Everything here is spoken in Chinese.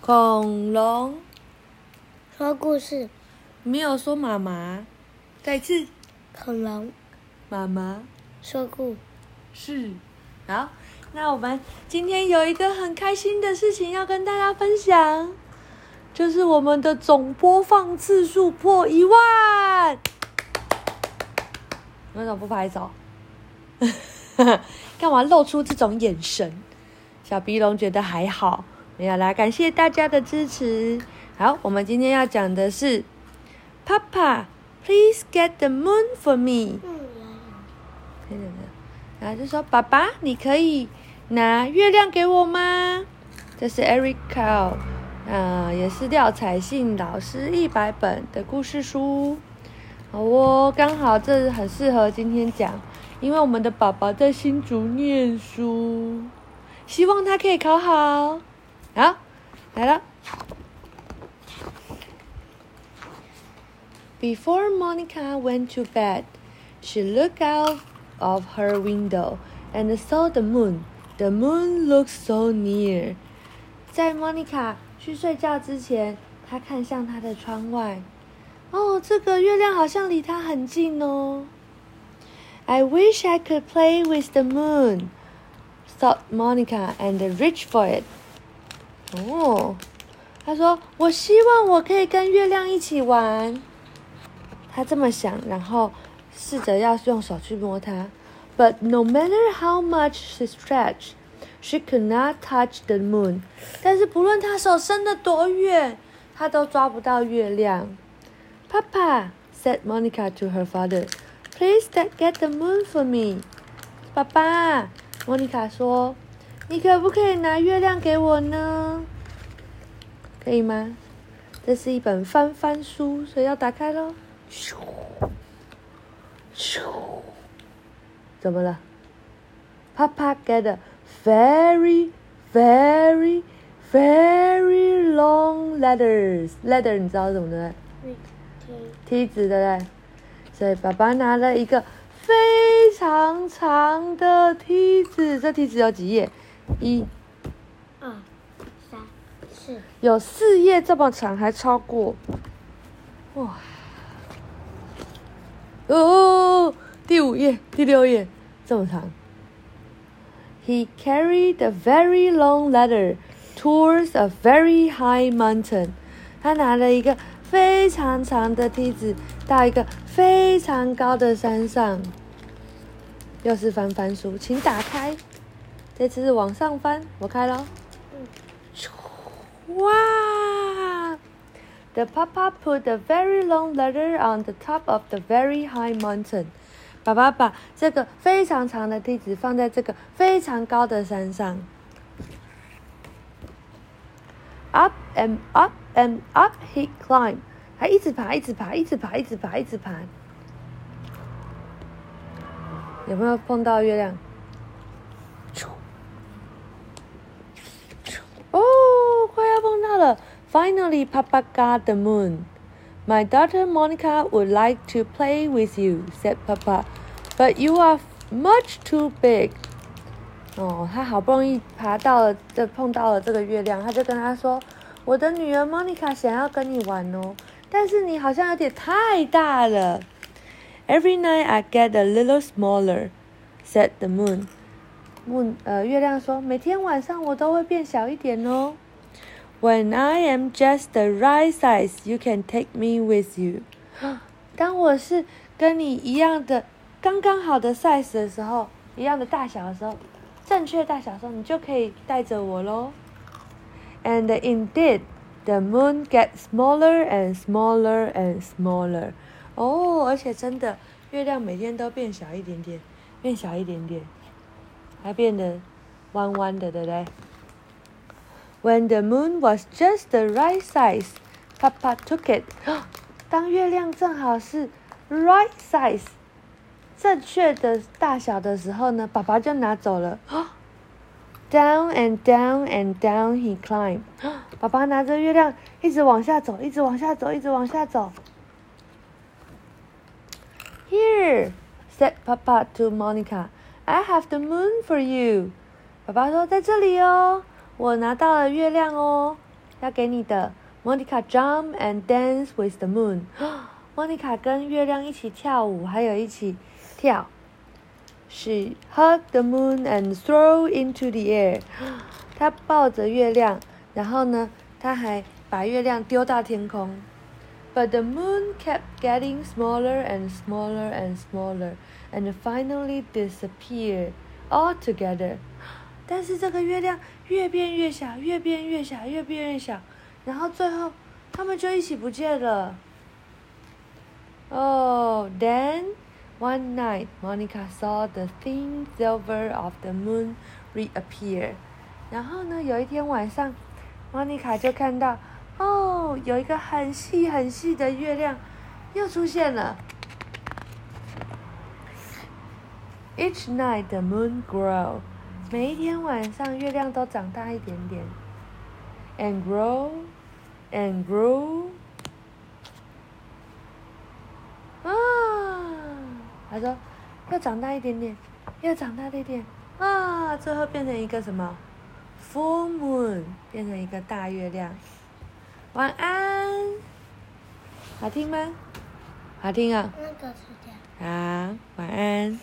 恐龙。说故事，没有说妈妈，再次。恐龙。妈妈。说故。事好。那我们今天有一个很开心的事情要跟大家分享，就是我们的总播放次数破一万。为什么不拍手？干嘛露出这种眼神？小鼻龙觉得还好，没有啦。感谢大家的支持。好，我们今天要讲的是，Papa, please get the moon for me。可以的，然后就说爸爸，你可以拿月亮给我吗？这是 Erica，啊、也是廖彩信老师一百本的故事书。好哦，刚好这很适合今天讲，因为我们的宝宝在新竹念书，希望他可以考好。好，来了。Before Monica went to bed, she looked out of her window and saw the moon. The moon looked so near. 在 Monica 去睡觉之前，她看向她的窗外。哦，这个月亮好像离她很近哦。I wish I could play with the moon, thought Monica and reached for it. 哦，他说：“我希望我可以跟月亮一起玩。”他这么想，然后试着要用手去摸它。But no matter how much she stretched, she could not touch the moon. 但是不论她手伸得多远，她都抓不到月亮。Papa said Monica to her father, "Please get the moon for me." 爸爸，莫妮卡说：“你可不可以拿月亮给我呢？可以吗？”这是一本翻翻书，所以要打开喽。咻，咻，怎么了？Papa get a very, very, very long letters. Letter 你知道是什么对不对？梯子对不对？所以爸爸拿了一个非常长的梯子，这梯子有几页？一、二、三、四，有四页这么长，还超过。哇！哦，第五页、第六页这么长。He carried a very long ladder towards a very high mountain. 他拿了一个非常长的梯子到一个非常高的山上。又是翻翻书，请打开。这次是往上翻，我开了。哇！The papa put a very long letter on the top of the very high mountain. 爸爸把这个非常长的梯子放在这个非常高的山上。Up and up and up he climbed. 他一直爬，一直爬，一直爬，一直爬，一直爬。有没有碰到月亮？！Finally, Papa got the moon. My daughter Monica would like to play with you," said Papa, "but you are much too big." 哦，他好不容易爬到了，这碰到了这个月亮，他就跟他说：“我的女儿 Monica 想要跟你玩哦，但是你好像有点太大了。” Every night I get a little smaller, said the moon. moon 呃，月亮说，每天晚上我都会变小一点哦。 When I am just the right size, you can take me with you. 当我是跟你一样的刚刚好的 size 的时候，一样的大小的时候，正确大小的时候，你就可以带着我喽。And indeed, the moon gets smaller and smaller and smaller. 哦，而且真的，月亮每天都变小一点点，变小一点点，还变得弯弯的，对不对 ？When the moon was just the right size, Papa took it. 当月亮正好是 right size 正确的大小的时候呢，爸爸就拿走了。Down and down and down he climbed. 爸爸拿着月亮一直往下走，一直往下走，一直往下走。Here, said Papa to Monica, I have the moon for you. 爸爸说在这里哦， 我拿到了月亮哦。要给你的。Monica jump and dance with the moon。Monica 跟月亮一起跳舞，还有一起跳。She hug the moon and threw into the air。她抱着月亮，然后呢，她还把月亮丢到天空。But the moon kept getting smaller and smaller and smaller, and finally disappeared altogether. 但是这个月亮越变越小，越变越小，越变越小，然后最后他们就一起不见了。Oh, then one night Monica saw the thin silver of the moon reappear. 然后呢，有一天晚上，Monica 就看到，哦，有一个很细很细的月亮又出现了。Each night the moon grow 每一天晚上，月亮都长大一点点，and grow, and grow。啊，他说，要长大一点点，要长大一点，啊，最后变成一个什么？Full moon，变成一个大月亮。晚安，好听吗？好听啊。那个是这样。好，晚安。